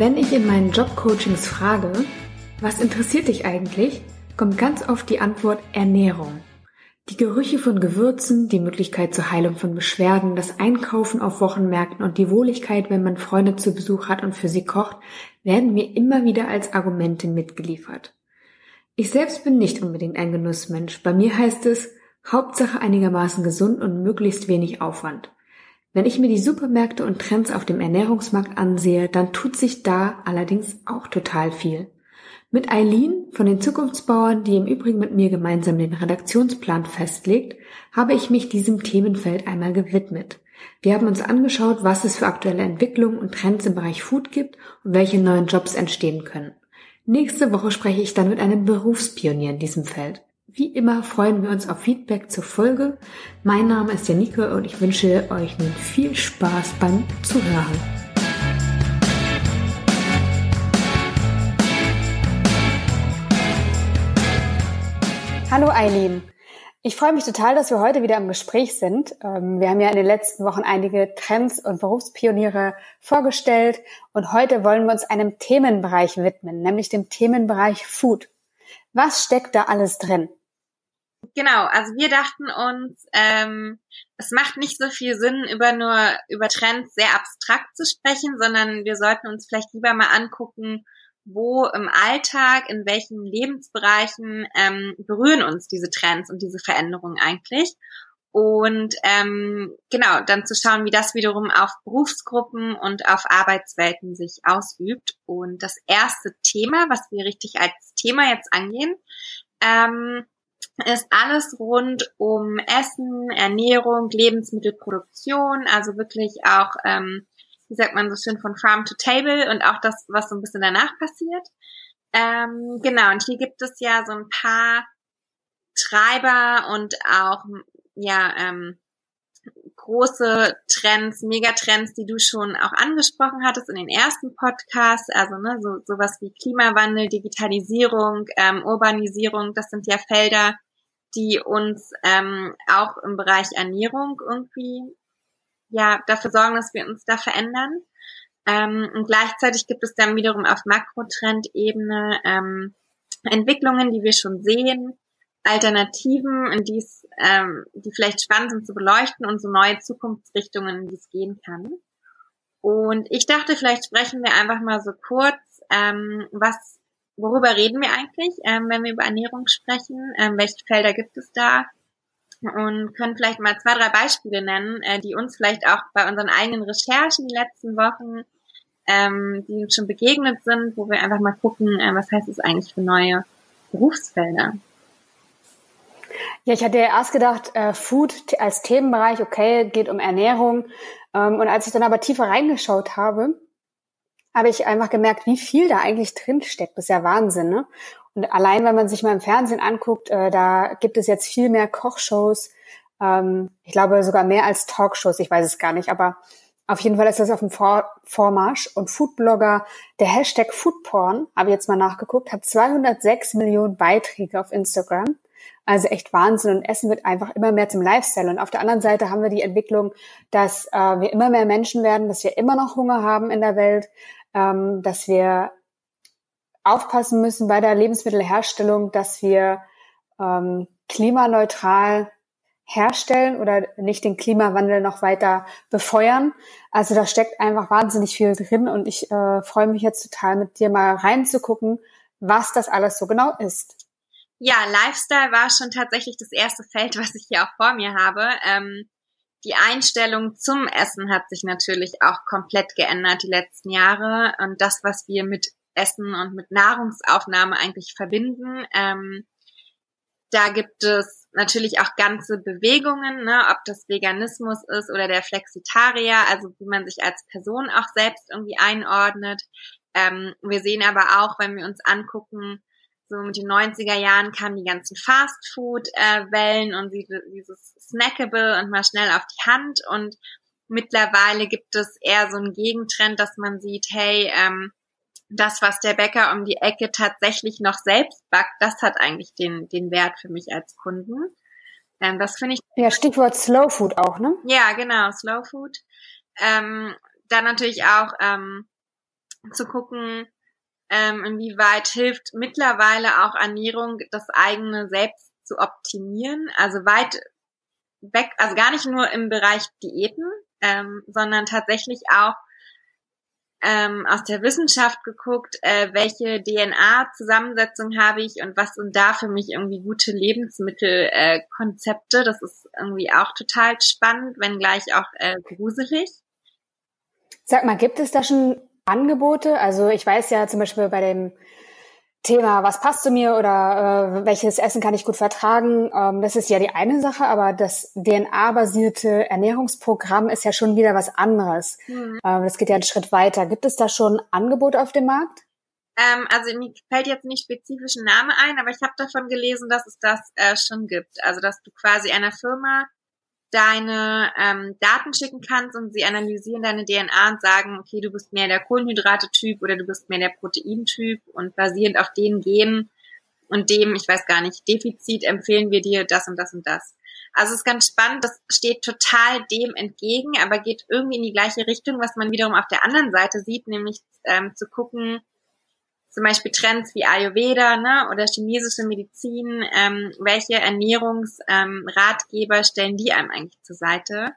Wenn ich in meinen Jobcoachings frage, was interessiert dich eigentlich, kommt ganz oft die Antwort Ernährung. Die Gerüche von Gewürzen, die Möglichkeit zur Heilung von Beschwerden, das Einkaufen auf Wochenmärkten und die Wohligkeit, wenn man Freunde zu Besuch hat und für sie kocht, werden mir immer wieder als Argumente mitgeliefert. Ich selbst bin nicht unbedingt ein Genussmensch. Bei mir heißt es, Hauptsache einigermaßen gesund und möglichst wenig Aufwand. Wenn ich mir die Supermärkte und Trends auf dem Ernährungsmarkt ansehe, dann tut sich da allerdings auch total viel. Mit Eileen von den Zukunftsbauern, die im Übrigen mit mir gemeinsam den Redaktionsplan festlegt, habe ich mich diesem Themenfeld einmal gewidmet. Wir haben uns angeschaut, was es für aktuelle Entwicklungen und Trends im Bereich Food gibt und welche neuen Jobs entstehen können. Nächste Woche spreche ich dann mit einem Berufspionier in diesem Feld. Wie immer freuen wir uns auf Feedback zur Folge. Mein Name ist Janike und ich wünsche euch nun viel Spaß beim Zuhören. Hallo Eileen. Ich freue mich total, dass wir heute wieder im Gespräch sind. Ähm, wir haben ja in den letzten Wochen einige Trends und Berufspioniere vorgestellt und heute wollen wir uns einem Themenbereich widmen, nämlich dem Themenbereich Food. Was steckt da alles drin? Genau, also wir dachten uns, ähm, es macht nicht so viel Sinn, über nur über Trends sehr abstrakt zu sprechen, sondern wir sollten uns vielleicht lieber mal angucken, wo im Alltag, in welchen Lebensbereichen ähm, berühren uns diese Trends und diese Veränderungen eigentlich. Und ähm, genau, dann zu schauen, wie das wiederum auf Berufsgruppen und auf Arbeitswelten sich ausübt. Und das erste Thema, was wir richtig als Thema jetzt angehen, ähm, ist alles rund um Essen, Ernährung, Lebensmittelproduktion, also wirklich auch, ähm, wie sagt man so schön, von Farm to Table und auch das, was so ein bisschen danach passiert. Ähm, genau, und hier gibt es ja so ein paar Treiber und auch, ja, ähm, große Trends, Megatrends, die du schon auch angesprochen hattest in den ersten Podcasts, also ne, so sowas wie Klimawandel, Digitalisierung, ähm, Urbanisierung, das sind ja Felder, die uns ähm, auch im Bereich Ernährung irgendwie ja dafür sorgen, dass wir uns da verändern. Ähm, und gleichzeitig gibt es dann wiederum auf Makrotrendebene ähm, Entwicklungen, die wir schon sehen, Alternativen, in dies, ähm, die vielleicht spannend sind zu beleuchten und so neue Zukunftsrichtungen, in die es gehen kann. Und ich dachte, vielleicht sprechen wir einfach mal so kurz, ähm, was worüber reden wir eigentlich, ähm, wenn wir über Ernährung sprechen? Ähm, welche Felder gibt es da? Und können vielleicht mal zwei, drei Beispiele nennen, äh, die uns vielleicht auch bei unseren eigenen Recherchen die letzten Wochen, ähm, die uns schon begegnet sind, wo wir einfach mal gucken, äh, was heißt es eigentlich für neue Berufsfelder? Ja, ich hatte ja erst gedacht, äh, Food als Themenbereich, okay, geht um Ernährung. Ähm, und als ich dann aber tiefer reingeschaut habe, habe ich einfach gemerkt, wie viel da eigentlich drin steckt. Das ist ja Wahnsinn, ne? Und allein, wenn man sich mal im Fernsehen anguckt, äh, da gibt es jetzt viel mehr Kochshows. Ähm, ich glaube sogar mehr als Talkshows. Ich weiß es gar nicht, aber auf jeden Fall ist das auf dem Vor Vormarsch. Und Foodblogger, der Hashtag Foodporn, habe ich jetzt mal nachgeguckt, hat 206 Millionen Beiträge auf Instagram. Also echt Wahnsinn. Und Essen wird einfach immer mehr zum Lifestyle. Und auf der anderen Seite haben wir die Entwicklung, dass äh, wir immer mehr Menschen werden, dass wir immer noch Hunger haben in der Welt, ähm, dass wir aufpassen müssen bei der Lebensmittelherstellung, dass wir ähm, klimaneutral herstellen oder nicht den Klimawandel noch weiter befeuern. Also da steckt einfach wahnsinnig viel drin und ich äh, freue mich jetzt total mit dir mal reinzugucken, was das alles so genau ist. Ja, Lifestyle war schon tatsächlich das erste Feld, was ich hier auch vor mir habe. Ähm, die Einstellung zum Essen hat sich natürlich auch komplett geändert die letzten Jahre und das, was wir mit Essen und mit Nahrungsaufnahme eigentlich verbinden. Ähm, da gibt es natürlich auch ganze Bewegungen, ne, ob das Veganismus ist oder der Flexitarier, also wie man sich als Person auch selbst irgendwie einordnet. Ähm, wir sehen aber auch, wenn wir uns angucken, so mit den 90er Jahren kamen die ganzen Fast-Food-Wellen äh, und dieses Snackable und mal schnell auf die Hand und mittlerweile gibt es eher so einen Gegentrend, dass man sieht, hey, ähm, das, was der Bäcker um die Ecke tatsächlich noch selbst backt, das hat eigentlich den, den Wert für mich als Kunden. Ähm, das finde ich. Ja, Stichwort Slow Food auch, ne? Ja, genau, Slow Food. Ähm, dann natürlich auch ähm, zu gucken, ähm, inwieweit hilft mittlerweile auch Ernährung, das eigene Selbst zu optimieren. Also weit weg, also gar nicht nur im Bereich Diäten, ähm, sondern tatsächlich auch ähm, aus der Wissenschaft geguckt, äh, welche DNA-Zusammensetzung habe ich und was sind da für mich irgendwie gute Lebensmittelkonzepte. Äh, das ist irgendwie auch total spannend, wenngleich auch äh, gruselig. Sag mal, gibt es da schon Angebote? Also ich weiß ja zum Beispiel bei dem Thema, was passt zu mir oder äh, welches Essen kann ich gut vertragen, ähm, das ist ja die eine Sache, aber das DNA-basierte Ernährungsprogramm ist ja schon wieder was anderes. Mhm. Ähm, das geht ja einen Schritt weiter. Gibt es da schon Angebote auf dem Markt? Ähm, also mir fällt jetzt nicht spezifisch ein Name ein, aber ich habe davon gelesen, dass es das äh, schon gibt. Also dass du quasi einer Firma deine ähm, Daten schicken kannst und sie analysieren deine DNA und sagen, okay, du bist mehr der Kohlenhydrate-Typ oder du bist mehr der Protein-Typ und basierend auf den Genen und dem, ich weiß gar nicht, Defizit empfehlen wir dir das und das und das. Also es ist ganz spannend, das steht total dem entgegen, aber geht irgendwie in die gleiche Richtung, was man wiederum auf der anderen Seite sieht, nämlich ähm, zu gucken, zum Beispiel Trends wie Ayurveda ne, oder chinesische Medizin, ähm, welche Ernährungsratgeber ähm, stellen die einem eigentlich zur Seite?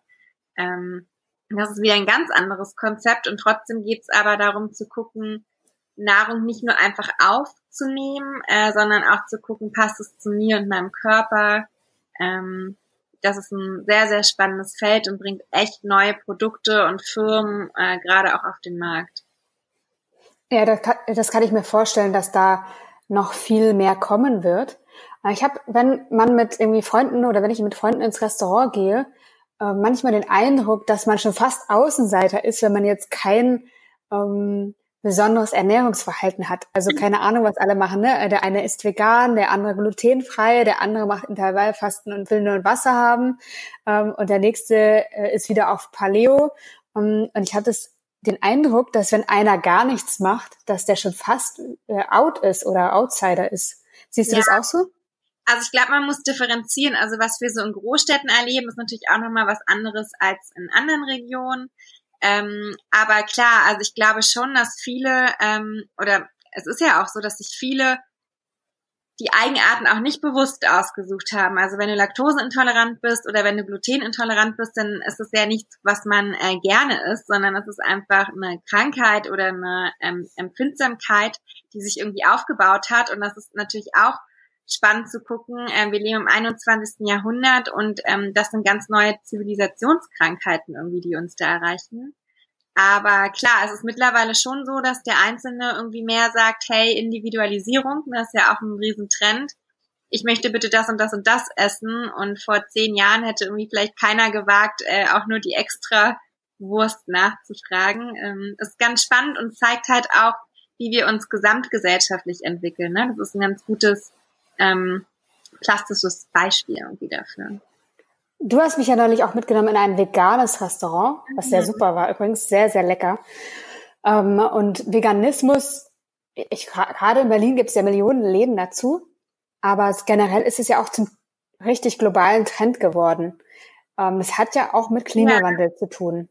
Ähm, das ist wieder ein ganz anderes Konzept und trotzdem geht es aber darum zu gucken, Nahrung nicht nur einfach aufzunehmen, äh, sondern auch zu gucken, passt es zu mir und meinem Körper. Ähm, das ist ein sehr, sehr spannendes Feld und bringt echt neue Produkte und Firmen äh, gerade auch auf den Markt. Ja, das kann, das kann ich mir vorstellen, dass da noch viel mehr kommen wird. Ich habe, wenn man mit irgendwie Freunden oder wenn ich mit Freunden ins Restaurant gehe, äh, manchmal den Eindruck, dass man schon fast Außenseiter ist, wenn man jetzt kein ähm, besonderes Ernährungsverhalten hat. Also keine Ahnung, was alle machen. Ne? Der eine ist vegan, der andere glutenfrei, der andere macht Intervallfasten und will nur Wasser haben ähm, und der nächste äh, ist wieder auf Paleo. Um, und ich hatte es den Eindruck, dass wenn einer gar nichts macht, dass der schon fast äh, out ist oder Outsider ist. Siehst du ja. das auch so? Also ich glaube, man muss differenzieren. Also was wir so in Großstädten erleben, ist natürlich auch nochmal was anderes als in anderen Regionen. Ähm, aber klar, also ich glaube schon, dass viele, ähm, oder es ist ja auch so, dass sich viele die Eigenarten auch nicht bewusst ausgesucht haben. Also wenn du laktoseintolerant bist oder wenn du glutenintolerant bist, dann ist es ja nichts, was man äh, gerne isst, sondern es ist einfach eine Krankheit oder eine ähm, Empfindsamkeit, die sich irgendwie aufgebaut hat. Und das ist natürlich auch spannend zu gucken. Ähm, wir leben im 21. Jahrhundert und ähm, das sind ganz neue Zivilisationskrankheiten irgendwie, die uns da erreichen. Aber klar, es ist mittlerweile schon so, dass der Einzelne irgendwie mehr sagt, hey, Individualisierung, das ist ja auch ein Riesentrend. Ich möchte bitte das und das und das essen. Und vor zehn Jahren hätte irgendwie vielleicht keiner gewagt, äh, auch nur die extra Wurst nachzufragen. Ähm, ist ganz spannend und zeigt halt auch, wie wir uns gesamtgesellschaftlich entwickeln. Ne? Das ist ein ganz gutes ähm, plastisches Beispiel irgendwie dafür. Du hast mich ja neulich auch mitgenommen in ein veganes Restaurant, was sehr mhm. super war, übrigens sehr, sehr lecker. Ähm, und Veganismus, ich, gerade in Berlin gibt es ja Millionen Läden dazu, aber generell ist es ja auch zum richtig globalen Trend geworden. Ähm, es hat ja auch mit Klimawandel ja. zu tun.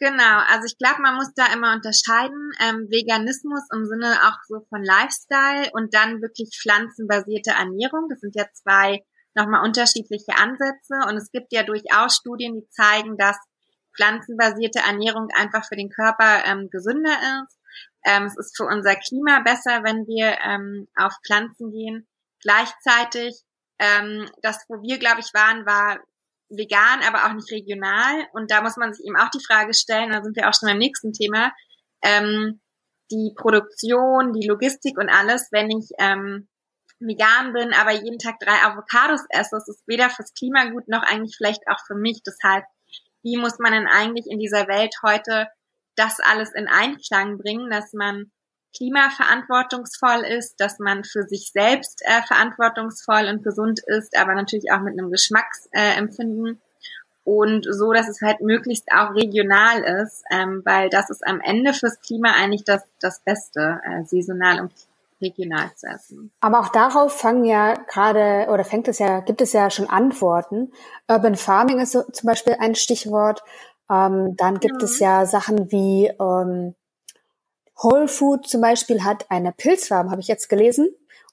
Genau, also ich glaube, man muss da immer unterscheiden. Ähm, Veganismus im Sinne auch so von Lifestyle und dann wirklich pflanzenbasierte Ernährung. Das sind ja zwei nochmal unterschiedliche Ansätze und es gibt ja durchaus Studien, die zeigen, dass pflanzenbasierte Ernährung einfach für den Körper ähm, gesünder ist. Ähm, es ist für unser Klima besser, wenn wir ähm, auf Pflanzen gehen. Gleichzeitig, ähm, das, wo wir, glaube ich, waren, war vegan, aber auch nicht regional. Und da muss man sich eben auch die Frage stellen, da sind wir auch schon beim nächsten Thema, ähm, die Produktion, die Logistik und alles, wenn ich ähm, vegan bin, aber jeden Tag drei Avocados esse, das ist weder fürs Klima gut noch eigentlich vielleicht auch für mich. Heißt, wie muss man denn eigentlich in dieser Welt heute das alles in Einklang bringen, dass man klimaverantwortungsvoll ist, dass man für sich selbst äh, verantwortungsvoll und gesund ist, aber natürlich auch mit einem Geschmacksempfinden äh, und so, dass es halt möglichst auch regional ist, ähm, weil das ist am Ende fürs Klima eigentlich das, das Beste, äh, saisonal und regional zu essen. Aber auch darauf fangen ja gerade oder fängt es ja, gibt es ja schon Antworten. Urban Farming ist so, zum Beispiel ein Stichwort. Ähm, dann gibt ja. es ja Sachen wie ähm, Whole Food zum Beispiel hat eine Pilzfarm, habe ich jetzt gelesen.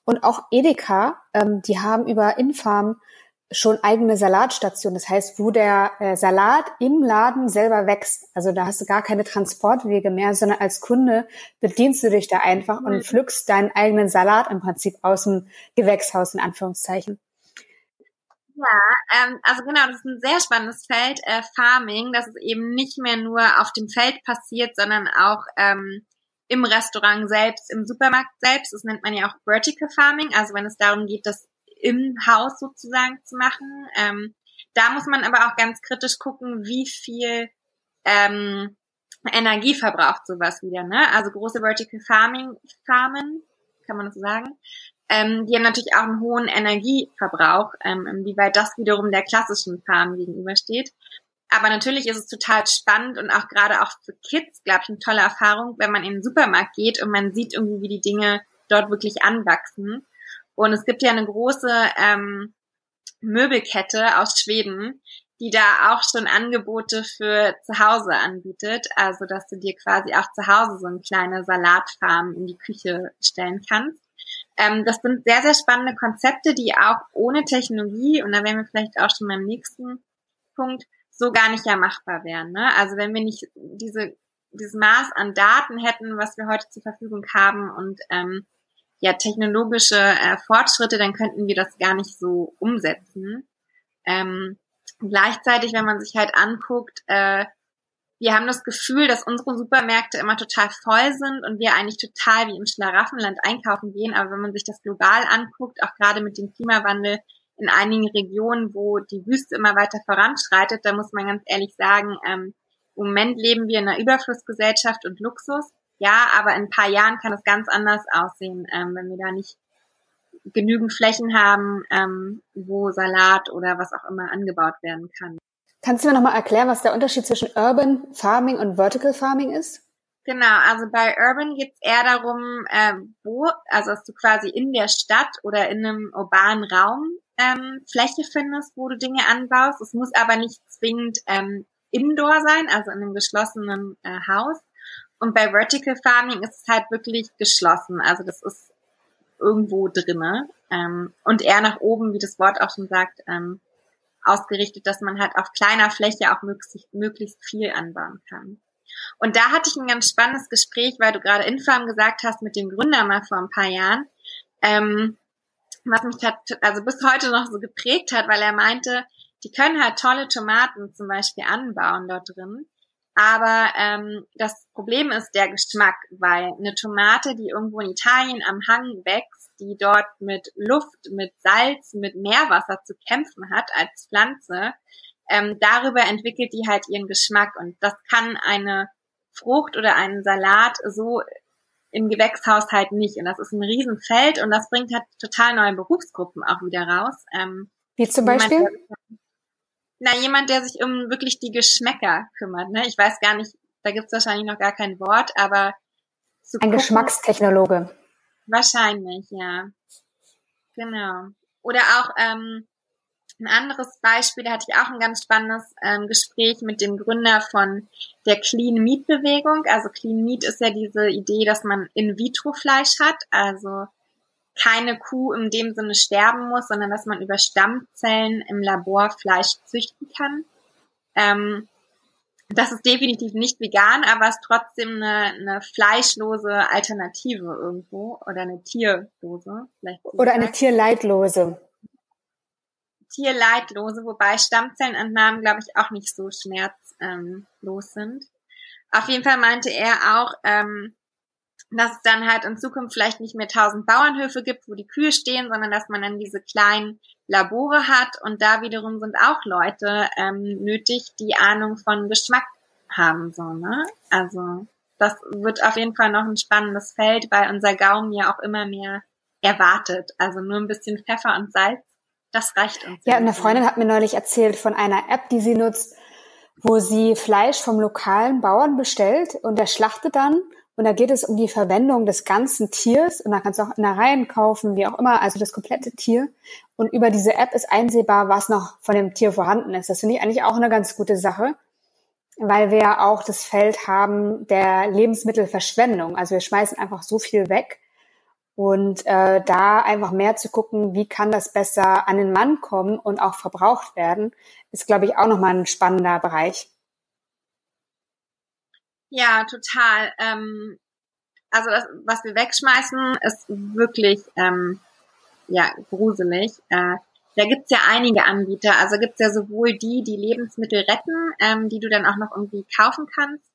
Und auch Edeka, ähm, die haben über Infarm schon eigene Salatstation. Das heißt, wo der äh, Salat im Laden selber wächst. Also da hast du gar keine Transportwege mehr, sondern als Kunde bedienst du dich da einfach mhm. und pflückst deinen eigenen Salat im Prinzip aus dem Gewächshaus in Anführungszeichen. Ja, ähm, also genau, das ist ein sehr spannendes Feld, äh, Farming, dass es eben nicht mehr nur auf dem Feld passiert, sondern auch ähm, im Restaurant selbst, im Supermarkt selbst. Das nennt man ja auch Vertical Farming, also wenn es darum geht, das im Haus sozusagen zu machen. Ähm, da muss man aber auch ganz kritisch gucken, wie viel ähm, Energie verbraucht sowas wieder. Ne? Also große Vertical Farming Farmen, kann man das so sagen, ähm, die haben natürlich auch einen hohen Energieverbrauch, ähm, inwieweit das wiederum der klassischen Farm gegenübersteht. Aber natürlich ist es total spannend und auch gerade auch für Kids, glaube ich, eine tolle Erfahrung, wenn man in den Supermarkt geht und man sieht irgendwie, wie die Dinge dort wirklich anwachsen. Und es gibt ja eine große ähm, Möbelkette aus Schweden, die da auch schon Angebote für zu Hause anbietet. Also, dass du dir quasi auch zu Hause so eine kleine Salatfarm in die Küche stellen kannst. Ähm, das sind sehr, sehr spannende Konzepte, die auch ohne Technologie, und da wären wir vielleicht auch schon beim nächsten Punkt, so gar nicht ja machbar wären. Ne? Also wenn wir nicht diese, dieses Maß an Daten hätten, was wir heute zur Verfügung haben und ähm, ja technologische äh, Fortschritte, dann könnten wir das gar nicht so umsetzen. Ähm, gleichzeitig, wenn man sich halt anguckt, äh, wir haben das Gefühl, dass unsere Supermärkte immer total voll sind und wir eigentlich total wie im Schlaraffenland einkaufen gehen. Aber wenn man sich das global anguckt, auch gerade mit dem Klimawandel in einigen Regionen, wo die Wüste immer weiter voranschreitet, da muss man ganz ehrlich sagen, ähm, im Moment leben wir in einer Überflussgesellschaft und Luxus. Ja, aber in ein paar Jahren kann es ganz anders aussehen, ähm, wenn wir da nicht genügend Flächen haben, ähm, wo Salat oder was auch immer angebaut werden kann. Kannst du mir nochmal erklären, was der Unterschied zwischen Urban Farming und Vertical Farming ist? Genau, also bei Urban geht es eher darum, äh, wo, also dass du quasi in der Stadt oder in einem urbanen Raum ähm, Fläche findest, wo du Dinge anbaust. Es muss aber nicht zwingend ähm, indoor sein, also in einem geschlossenen äh, Haus, und bei Vertical Farming ist es halt wirklich geschlossen. Also das ist irgendwo drinne ähm, und eher nach oben, wie das Wort auch schon sagt, ähm, ausgerichtet, dass man halt auf kleiner Fläche auch möglichst, möglichst viel anbauen kann. Und da hatte ich ein ganz spannendes Gespräch, weil du gerade Infarm gesagt hast mit dem Gründer mal vor ein paar Jahren, ähm, was mich hat, also bis heute noch so geprägt hat, weil er meinte, die können halt tolle Tomaten zum Beispiel anbauen dort drin. Aber ähm, das Problem ist der Geschmack, weil eine Tomate, die irgendwo in Italien am Hang wächst, die dort mit Luft, mit Salz, mit Meerwasser zu kämpfen hat als Pflanze, ähm, darüber entwickelt die halt ihren Geschmack. Und das kann eine Frucht oder einen Salat so im Gewächshaus halt nicht. Und das ist ein Riesenfeld und das bringt halt total neue Berufsgruppen auch wieder raus. Ähm, Wie zum Beispiel? Na, jemand, der sich um wirklich die Geschmäcker kümmert. Ne? Ich weiß gar nicht, da gibt's wahrscheinlich noch gar kein Wort, aber ein gucken, Geschmackstechnologe. Wahrscheinlich, ja. Genau. Oder auch ähm, ein anderes Beispiel, da hatte ich auch ein ganz spannendes ähm, Gespräch mit dem Gründer von der Clean Meat Bewegung. Also Clean Meat ist ja diese Idee, dass man In-vitro-Fleisch hat, also keine Kuh in dem Sinne sterben muss, sondern dass man über Stammzellen im Labor Fleisch züchten kann. Ähm, das ist definitiv nicht vegan, aber ist trotzdem eine, eine fleischlose Alternative irgendwo oder eine tierlose. Vielleicht oder eine tierleidlose. Tierleidlose, wobei Stammzellenentnahmen, glaube ich, auch nicht so schmerzlos sind. Auf jeden Fall meinte er auch, ähm, dass es dann halt in Zukunft vielleicht nicht mehr tausend Bauernhöfe gibt, wo die Kühe stehen, sondern dass man dann diese kleinen Labore hat und da wiederum sind auch Leute ähm, nötig, die Ahnung von Geschmack haben, so, ne? Also, das wird auf jeden Fall noch ein spannendes Feld, weil unser Gaumen ja auch immer mehr erwartet. Also nur ein bisschen Pfeffer und Salz, das reicht uns. Ja, eine Freundin hat mir neulich erzählt von einer App, die sie nutzt, wo sie Fleisch vom lokalen Bauern bestellt und der schlachtet dann und da geht es um die Verwendung des ganzen Tiers und da kannst du auch in der Reihen kaufen, wie auch immer, also das komplette Tier. Und über diese App ist einsehbar, was noch von dem Tier vorhanden ist. Das finde ich eigentlich auch eine ganz gute Sache. weil wir ja auch das Feld haben der Lebensmittelverschwendung. Also wir schmeißen einfach so viel weg. Und äh, da einfach mehr zu gucken, wie kann das besser an den Mann kommen und auch verbraucht werden, ist, glaube ich, auch nochmal ein spannender Bereich. Ja, total. Ähm, also das, was wir wegschmeißen, ist wirklich ähm, ja gruselig. Äh, da gibt's ja einige Anbieter. Also gibt's ja sowohl die, die Lebensmittel retten, ähm, die du dann auch noch irgendwie kaufen kannst.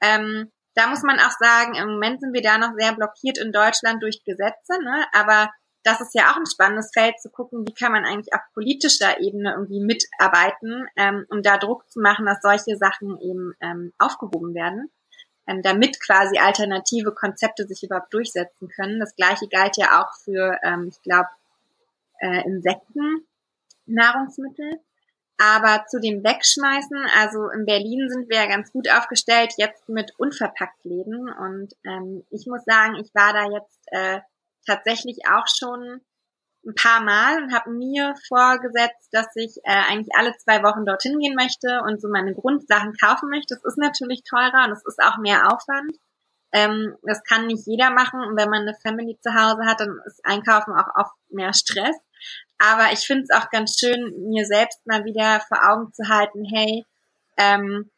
Ähm, da muss man auch sagen, im Moment sind wir da noch sehr blockiert in Deutschland durch Gesetze, ne? aber das ist ja auch ein spannendes Feld zu gucken, wie kann man eigentlich auf politischer Ebene irgendwie mitarbeiten, ähm, um da Druck zu machen, dass solche Sachen eben ähm, aufgehoben werden, ähm, damit quasi alternative Konzepte sich überhaupt durchsetzen können. Das gleiche galt ja auch für, ähm, ich glaube, äh, Insekten, Nahrungsmittel. Aber zu dem Wegschmeißen, also in Berlin sind wir ja ganz gut aufgestellt, jetzt mit unverpackt Läden. Und ähm, ich muss sagen, ich war da jetzt äh, tatsächlich auch schon ein paar Mal und habe mir vorgesetzt, dass ich äh, eigentlich alle zwei Wochen dorthin gehen möchte und so meine Grundsachen kaufen möchte. Das ist natürlich teurer und es ist auch mehr Aufwand. Ähm, das kann nicht jeder machen und wenn man eine Family zu Hause hat, dann ist Einkaufen auch oft mehr Stress. Aber ich finde es auch ganz schön, mir selbst mal wieder vor Augen zu halten, hey, ähm,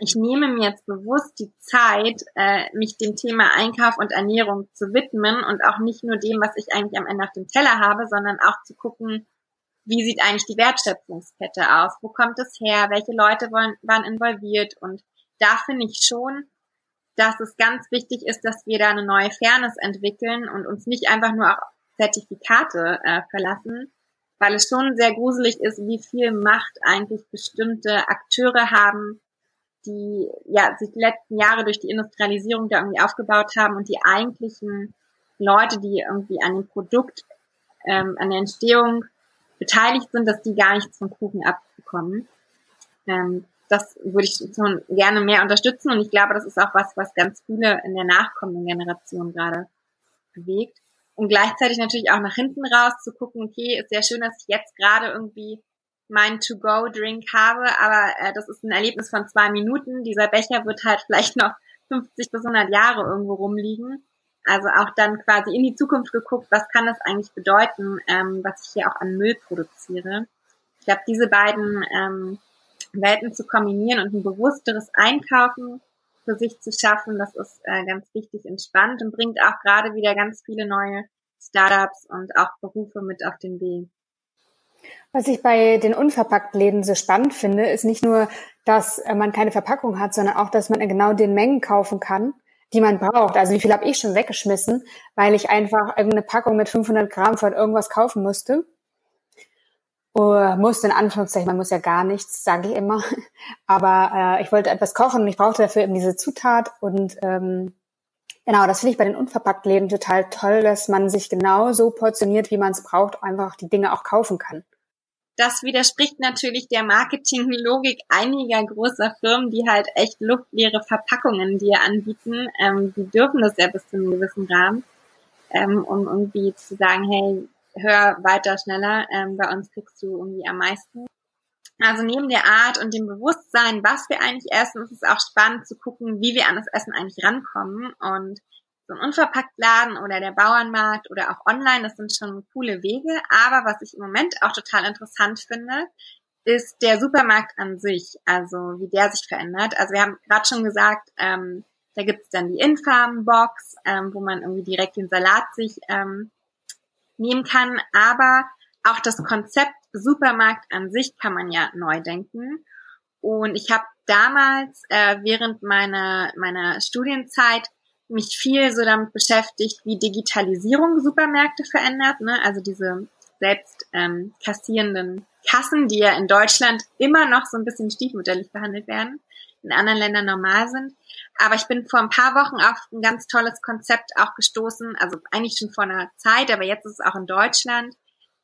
ich nehme mir jetzt bewusst die Zeit, äh, mich dem Thema Einkauf und Ernährung zu widmen und auch nicht nur dem, was ich eigentlich am Ende auf dem Teller habe, sondern auch zu gucken, wie sieht eigentlich die Wertschöpfungskette aus? Wo kommt es her? Welche Leute wollen, waren involviert? Und da finde ich schon, dass es ganz wichtig ist, dass wir da eine neue Fairness entwickeln und uns nicht einfach nur auf Zertifikate äh, verlassen, weil es schon sehr gruselig ist, wie viel Macht eigentlich bestimmte Akteure haben, die ja sich die letzten Jahre durch die Industrialisierung da irgendwie aufgebaut haben und die eigentlichen Leute, die irgendwie an dem Produkt, ähm, an der Entstehung beteiligt sind, dass die gar nichts vom Kuchen abbekommen. Ähm, das würde ich schon gerne mehr unterstützen und ich glaube, das ist auch was, was ganz viele in der nachkommenden Generation gerade bewegt und gleichzeitig natürlich auch nach hinten raus zu gucken, okay, ist sehr schön, dass ich jetzt gerade irgendwie meinen To-Go-Drink habe, aber äh, das ist ein Erlebnis von zwei Minuten. Dieser Becher wird halt vielleicht noch 50 bis 100 Jahre irgendwo rumliegen. Also auch dann quasi in die Zukunft geguckt, was kann das eigentlich bedeuten, ähm, was ich hier auch an Müll produziere. Ich glaube, diese beiden ähm, Welten zu kombinieren und ein bewussteres Einkaufen für sich zu schaffen, das ist äh, ganz wichtig und spannend und bringt auch gerade wieder ganz viele neue Startups und auch Berufe mit auf den Weg. Was ich bei den Unverpacktläden so spannend finde, ist nicht nur, dass äh, man keine Verpackung hat, sondern auch, dass man in genau den Mengen kaufen kann, die man braucht. Also wie viel habe ich schon weggeschmissen, weil ich einfach irgendeine Packung mit 500 Gramm von irgendwas kaufen musste. Uh, musste in Anführungszeichen, man muss ja gar nichts, sage ich immer. Aber äh, ich wollte etwas kochen und ich brauchte dafür eben diese Zutat. Und ähm, genau, das finde ich bei den Unverpacktläden total toll, dass man sich genau so portioniert, wie man es braucht, einfach die Dinge auch kaufen kann. Das widerspricht natürlich der Marketinglogik einiger großer Firmen, die halt echt luftleere Verpackungen dir anbieten. Ähm, die dürfen das ja bis zu einem gewissen Rahmen, ähm, um irgendwie zu sagen, hey, hör weiter, schneller, ähm, bei uns kriegst du irgendwie am meisten. Also neben der Art und dem Bewusstsein, was wir eigentlich essen, ist es auch spannend zu gucken, wie wir an das Essen eigentlich rankommen. Und so ein Unverpacktladen oder der Bauernmarkt oder auch online, das sind schon coole Wege. Aber was ich im Moment auch total interessant finde, ist der Supermarkt an sich, also wie der sich verändert. Also wir haben gerade schon gesagt, ähm, da gibt's dann die Infarm-Box, ähm, wo man irgendwie direkt den Salat sich ähm, nehmen kann. Aber auch das Konzept Supermarkt an sich kann man ja neu denken. Und ich habe damals äh, während meiner, meiner Studienzeit mich viel so damit beschäftigt, wie Digitalisierung Supermärkte verändert. Ne? Also diese selbst ähm, kassierenden Kassen, die ja in Deutschland immer noch so ein bisschen stiefmütterlich behandelt werden, in anderen Ländern normal sind. Aber ich bin vor ein paar Wochen auf ein ganz tolles Konzept auch gestoßen, also eigentlich schon vor einer Zeit, aber jetzt ist es auch in Deutschland,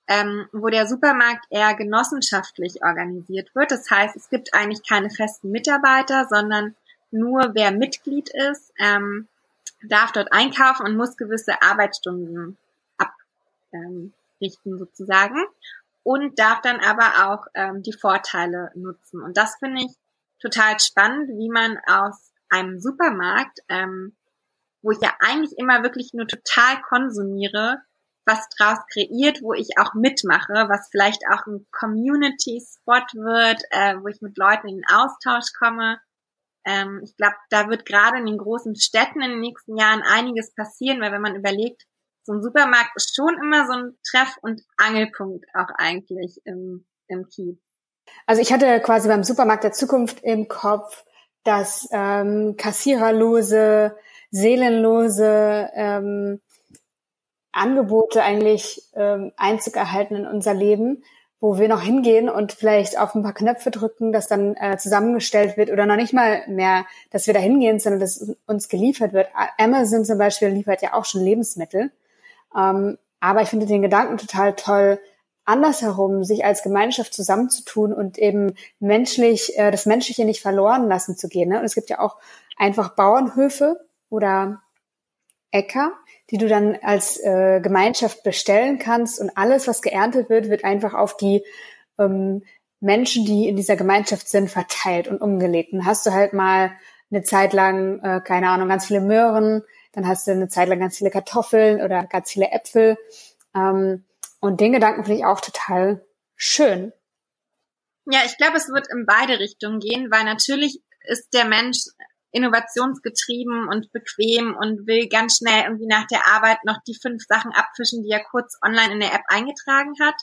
ähm, wo der Supermarkt eher genossenschaftlich organisiert wird. Das heißt, es gibt eigentlich keine festen Mitarbeiter, sondern nur wer Mitglied ist, ähm, darf dort einkaufen und muss gewisse Arbeitsstunden abrichten sozusagen und darf dann aber auch ähm, die Vorteile nutzen. Und das finde ich total spannend, wie man aus einem Supermarkt, ähm, wo ich ja eigentlich immer wirklich nur total konsumiere, was draus kreiert, wo ich auch mitmache, was vielleicht auch ein Community-Spot wird, äh, wo ich mit Leuten in den Austausch komme. Ähm, ich glaube, da wird gerade in den großen Städten in den nächsten Jahren einiges passieren, weil wenn man überlegt, so ein Supermarkt ist schon immer so ein Treff- und Angelpunkt auch eigentlich im, im Kiez. Also ich hatte quasi beim Supermarkt der Zukunft im Kopf, dass ähm, kassiererlose, seelenlose ähm, Angebote eigentlich ähm, Einzug erhalten in unser Leben, wo wir noch hingehen und vielleicht auf ein paar Knöpfe drücken, das dann äh, zusammengestellt wird oder noch nicht mal mehr, dass wir da hingehen, sondern dass uns geliefert wird. Amazon zum Beispiel liefert ja auch schon Lebensmittel. Ähm, aber ich finde den Gedanken total toll, andersherum sich als Gemeinschaft zusammenzutun und eben menschlich, äh, das Menschliche nicht verloren lassen zu gehen. Ne? Und es gibt ja auch einfach Bauernhöfe oder Äcker, die du dann als äh, Gemeinschaft bestellen kannst und alles, was geerntet wird, wird einfach auf die ähm, Menschen, die in dieser Gemeinschaft sind, verteilt und umgelegt. Und hast du halt mal eine Zeit lang, äh, keine Ahnung, ganz viele Möhren, dann hast du eine Zeit lang ganz viele Kartoffeln oder ganz viele Äpfel. Ähm, und den Gedanken finde ich auch total schön. Ja, ich glaube, es wird in beide Richtungen gehen, weil natürlich ist der Mensch innovationsgetrieben und bequem und will ganz schnell irgendwie nach der Arbeit noch die fünf Sachen abfischen, die er kurz online in der App eingetragen hat,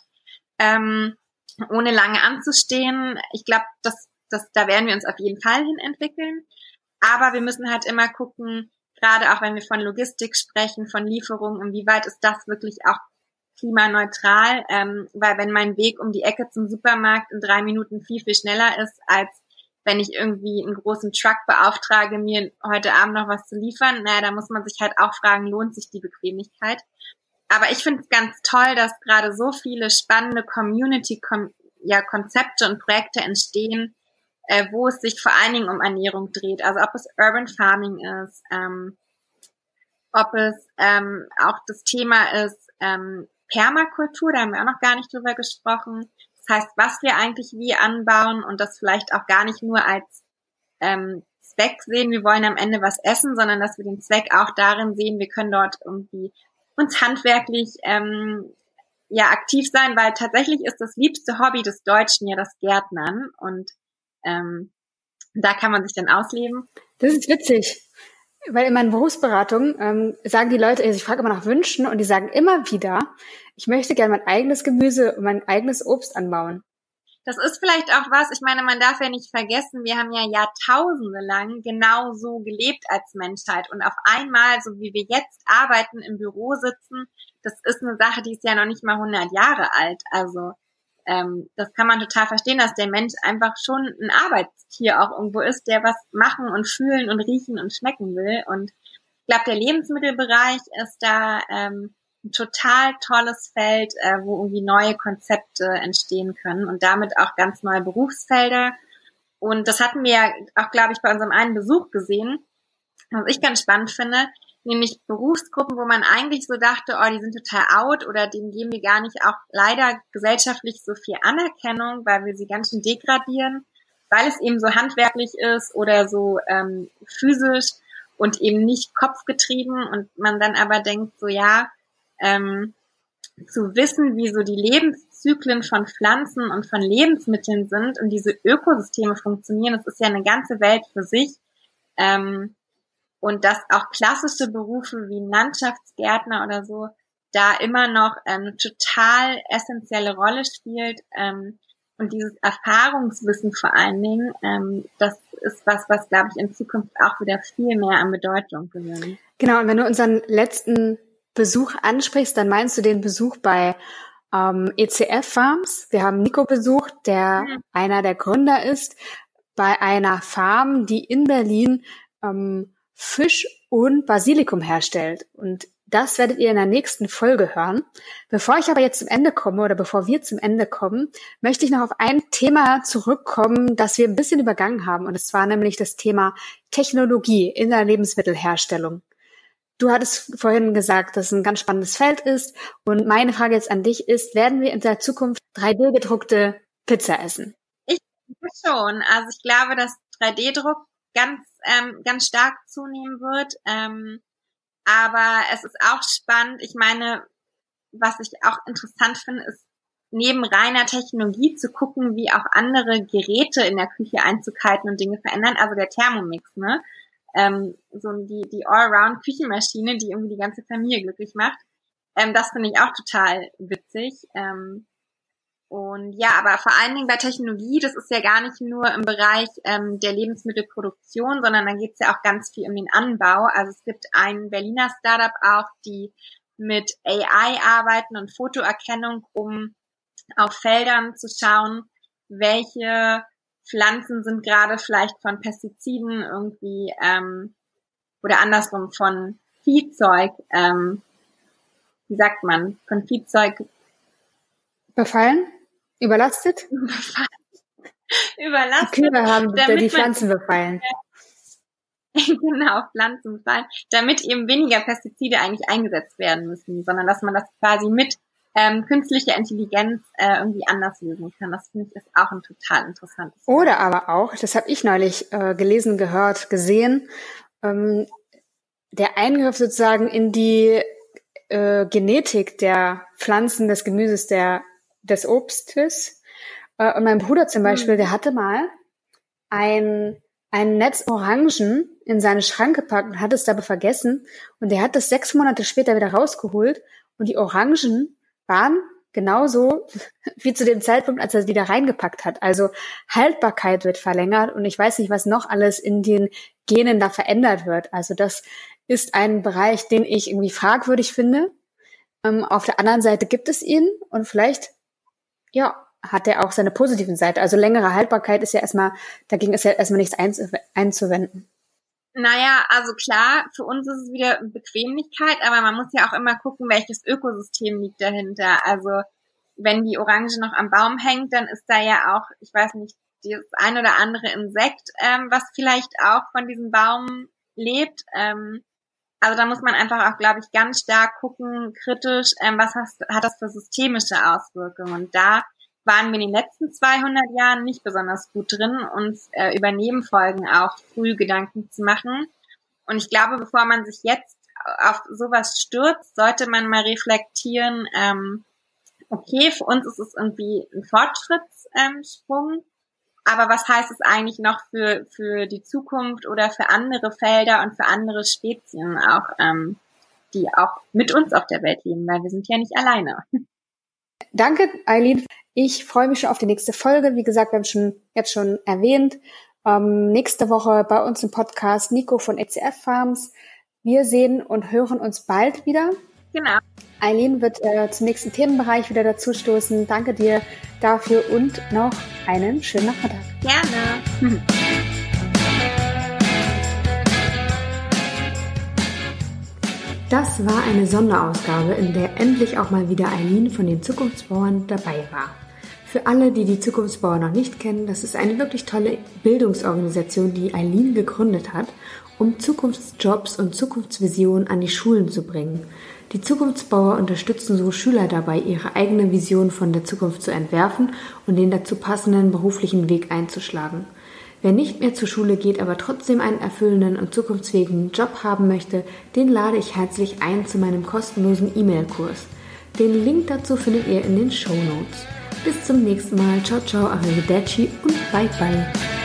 ähm, ohne lange anzustehen. Ich glaube, das, das, da werden wir uns auf jeden Fall hin entwickeln. Aber wir müssen halt immer gucken, gerade auch wenn wir von Logistik sprechen, von Lieferungen, inwieweit ist das wirklich auch klimaneutral, ähm, weil wenn mein Weg um die Ecke zum Supermarkt in drei Minuten viel, viel schneller ist, als wenn ich irgendwie einen großen Truck beauftrage, mir heute Abend noch was zu liefern, naja, da muss man sich halt auch fragen, lohnt sich die Bequemlichkeit? Aber ich finde es ganz toll, dass gerade so viele spannende Community-Konzepte und Projekte entstehen, äh, wo es sich vor allen Dingen um Ernährung dreht. Also ob es Urban Farming ist, ähm, ob es ähm, auch das Thema ist, ähm, Permakultur, da haben wir auch noch gar nicht drüber gesprochen. Heißt, was wir eigentlich wie anbauen und das vielleicht auch gar nicht nur als ähm, Zweck sehen, wir wollen am Ende was essen, sondern dass wir den Zweck auch darin sehen, wir können dort irgendwie uns handwerklich ähm, ja aktiv sein, weil tatsächlich ist das liebste Hobby des Deutschen ja das Gärtnern und ähm, da kann man sich dann ausleben. Das ist witzig. Weil in meinen Berufsberatungen ähm, sagen die Leute, also ich frage immer nach Wünschen und die sagen immer wieder, ich möchte gerne mein eigenes Gemüse und mein eigenes Obst anbauen. Das ist vielleicht auch was, ich meine, man darf ja nicht vergessen, wir haben ja Jahrtausende lang genau so gelebt als Menschheit und auf einmal, so wie wir jetzt arbeiten, im Büro sitzen, das ist eine Sache, die ist ja noch nicht mal 100 Jahre alt. Also ähm, das kann man total verstehen, dass der Mensch einfach schon ein Arbeitstier auch irgendwo ist, der was machen und fühlen und riechen und schmecken will. Und ich glaube, der Lebensmittelbereich ist da ähm, ein total tolles Feld, äh, wo irgendwie neue Konzepte entstehen können und damit auch ganz neue Berufsfelder. Und das hatten wir ja auch, glaube ich, bei unserem einen Besuch gesehen. Was ich ganz spannend finde, nämlich Berufsgruppen, wo man eigentlich so dachte, oh, die sind total out oder denen geben wir gar nicht auch leider gesellschaftlich so viel Anerkennung, weil wir sie ganz schön degradieren, weil es eben so handwerklich ist oder so ähm, physisch und eben nicht kopfgetrieben und man dann aber denkt, so ja, ähm, zu wissen, wie so die Lebenszyklen von Pflanzen und von Lebensmitteln sind und diese Ökosysteme funktionieren, das ist ja eine ganze Welt für sich. Ähm, und dass auch klassische Berufe wie Landschaftsgärtner oder so da immer noch eine ähm, total essentielle Rolle spielt. Ähm, und dieses Erfahrungswissen vor allen Dingen, ähm, das ist was, was, glaube ich, in Zukunft auch wieder viel mehr an Bedeutung gewinnt. Genau, und wenn du unseren letzten Besuch ansprichst, dann meinst du den Besuch bei ähm, ECF Farms. Wir haben Nico besucht, der mhm. einer der Gründer ist, bei einer Farm, die in Berlin ähm, Fisch und Basilikum herstellt. Und das werdet ihr in der nächsten Folge hören. Bevor ich aber jetzt zum Ende komme oder bevor wir zum Ende kommen, möchte ich noch auf ein Thema zurückkommen, das wir ein bisschen übergangen haben. Und es war nämlich das Thema Technologie in der Lebensmittelherstellung. Du hattest vorhin gesagt, dass es ein ganz spannendes Feld ist. Und meine Frage jetzt an dich ist, werden wir in der Zukunft 3D gedruckte Pizza essen? Schon. Also ich glaube, dass 3D-Druck ganz, ähm, ganz stark zunehmen wird. Ähm, aber es ist auch spannend. Ich meine, was ich auch interessant finde, ist neben reiner Technologie zu gucken, wie auch andere Geräte in der Küche Einzug halten und Dinge verändern. Also der Thermomix, ne? Ähm, so die, die Allround-Küchenmaschine, die irgendwie die ganze Familie glücklich macht. Ähm, das finde ich auch total witzig. Ähm, und ja, aber vor allen Dingen bei Technologie, das ist ja gar nicht nur im Bereich ähm, der Lebensmittelproduktion, sondern dann geht es ja auch ganz viel um den Anbau. Also es gibt ein Berliner Startup auch, die mit AI arbeiten und Fotoerkennung, um auf Feldern zu schauen, welche Pflanzen sind gerade vielleicht von Pestiziden irgendwie ähm, oder andersrum von Viehzeug, ähm, wie sagt man, von Viehzeug befallen, überlastet, überlastet. Die Kühe haben die Pflanzen befallen. genau, Pflanzen befallen, damit eben weniger Pestizide eigentlich eingesetzt werden müssen, sondern dass man das quasi mit ähm, künstliche Intelligenz äh, irgendwie anders lösen kann. Das finde ich ist auch ein total interessantes. Oder aber auch, das habe ich neulich äh, gelesen, gehört, gesehen, ähm, der Eingriff sozusagen in die äh, Genetik der Pflanzen, des Gemüses, der des Obstes. Äh, und mein Bruder zum Beispiel, mhm. der hatte mal ein ein Netz Orangen in seine Schrank gepackt und hat es dabei vergessen. Und der hat das sechs Monate später wieder rausgeholt. Und die Orangen waren genauso wie zu dem Zeitpunkt, als er es wieder reingepackt hat. Also Haltbarkeit wird verlängert und ich weiß nicht, was noch alles in den Genen da verändert wird. Also das ist ein Bereich, den ich irgendwie fragwürdig finde. Ähm, auf der anderen Seite gibt es ihn und vielleicht, ja, hat er auch seine positiven Seite. Also längere Haltbarkeit ist ja erstmal, dagegen ist ja erstmal nichts einzuwenden. Naja, also klar, für uns ist es wieder Bequemlichkeit, aber man muss ja auch immer gucken, welches Ökosystem liegt dahinter. Also wenn die Orange noch am Baum hängt, dann ist da ja auch, ich weiß nicht, das ein oder andere Insekt, ähm, was vielleicht auch von diesem Baum lebt. Ähm, also da muss man einfach auch, glaube ich, ganz stark gucken, kritisch, ähm, was hast, hat das für systemische Auswirkungen. Und da waren wir in den letzten 200 Jahren nicht besonders gut drin, uns äh, über Nebenfolgen auch früh Gedanken zu machen. Und ich glaube, bevor man sich jetzt auf sowas stürzt, sollte man mal reflektieren, ähm, okay, für uns ist es irgendwie ein Fortschrittssprung, ähm, aber was heißt es eigentlich noch für, für die Zukunft oder für andere Felder und für andere Spezien auch, ähm, die auch mit uns auf der Welt leben, weil wir sind ja nicht alleine. Danke, Eileen. Ich freue mich schon auf die nächste Folge. Wie gesagt, wir haben schon jetzt schon erwähnt. Ähm, nächste Woche bei uns im Podcast Nico von ECF Farms. Wir sehen und hören uns bald wieder. Genau. Eileen wird äh, zum nächsten Themenbereich wieder dazu stoßen. Danke dir dafür und noch einen schönen Nachmittag. Gerne. Das war eine Sonderausgabe, in der endlich auch mal wieder Eileen von den Zukunftsbauern dabei war. Für alle, die die Zukunftsbauer noch nicht kennen, das ist eine wirklich tolle Bildungsorganisation, die Eileen gegründet hat, um Zukunftsjobs und Zukunftsvisionen an die Schulen zu bringen. Die Zukunftsbauer unterstützen so Schüler dabei, ihre eigene Vision von der Zukunft zu entwerfen und den dazu passenden beruflichen Weg einzuschlagen. Wer nicht mehr zur Schule geht, aber trotzdem einen erfüllenden und zukunftsfähigen Job haben möchte, den lade ich herzlich ein zu meinem kostenlosen E-Mail-Kurs. Den Link dazu findet ihr in den Show Notes. Bis zum nächsten Mal. Ciao, ciao, arrivederci und bye bye.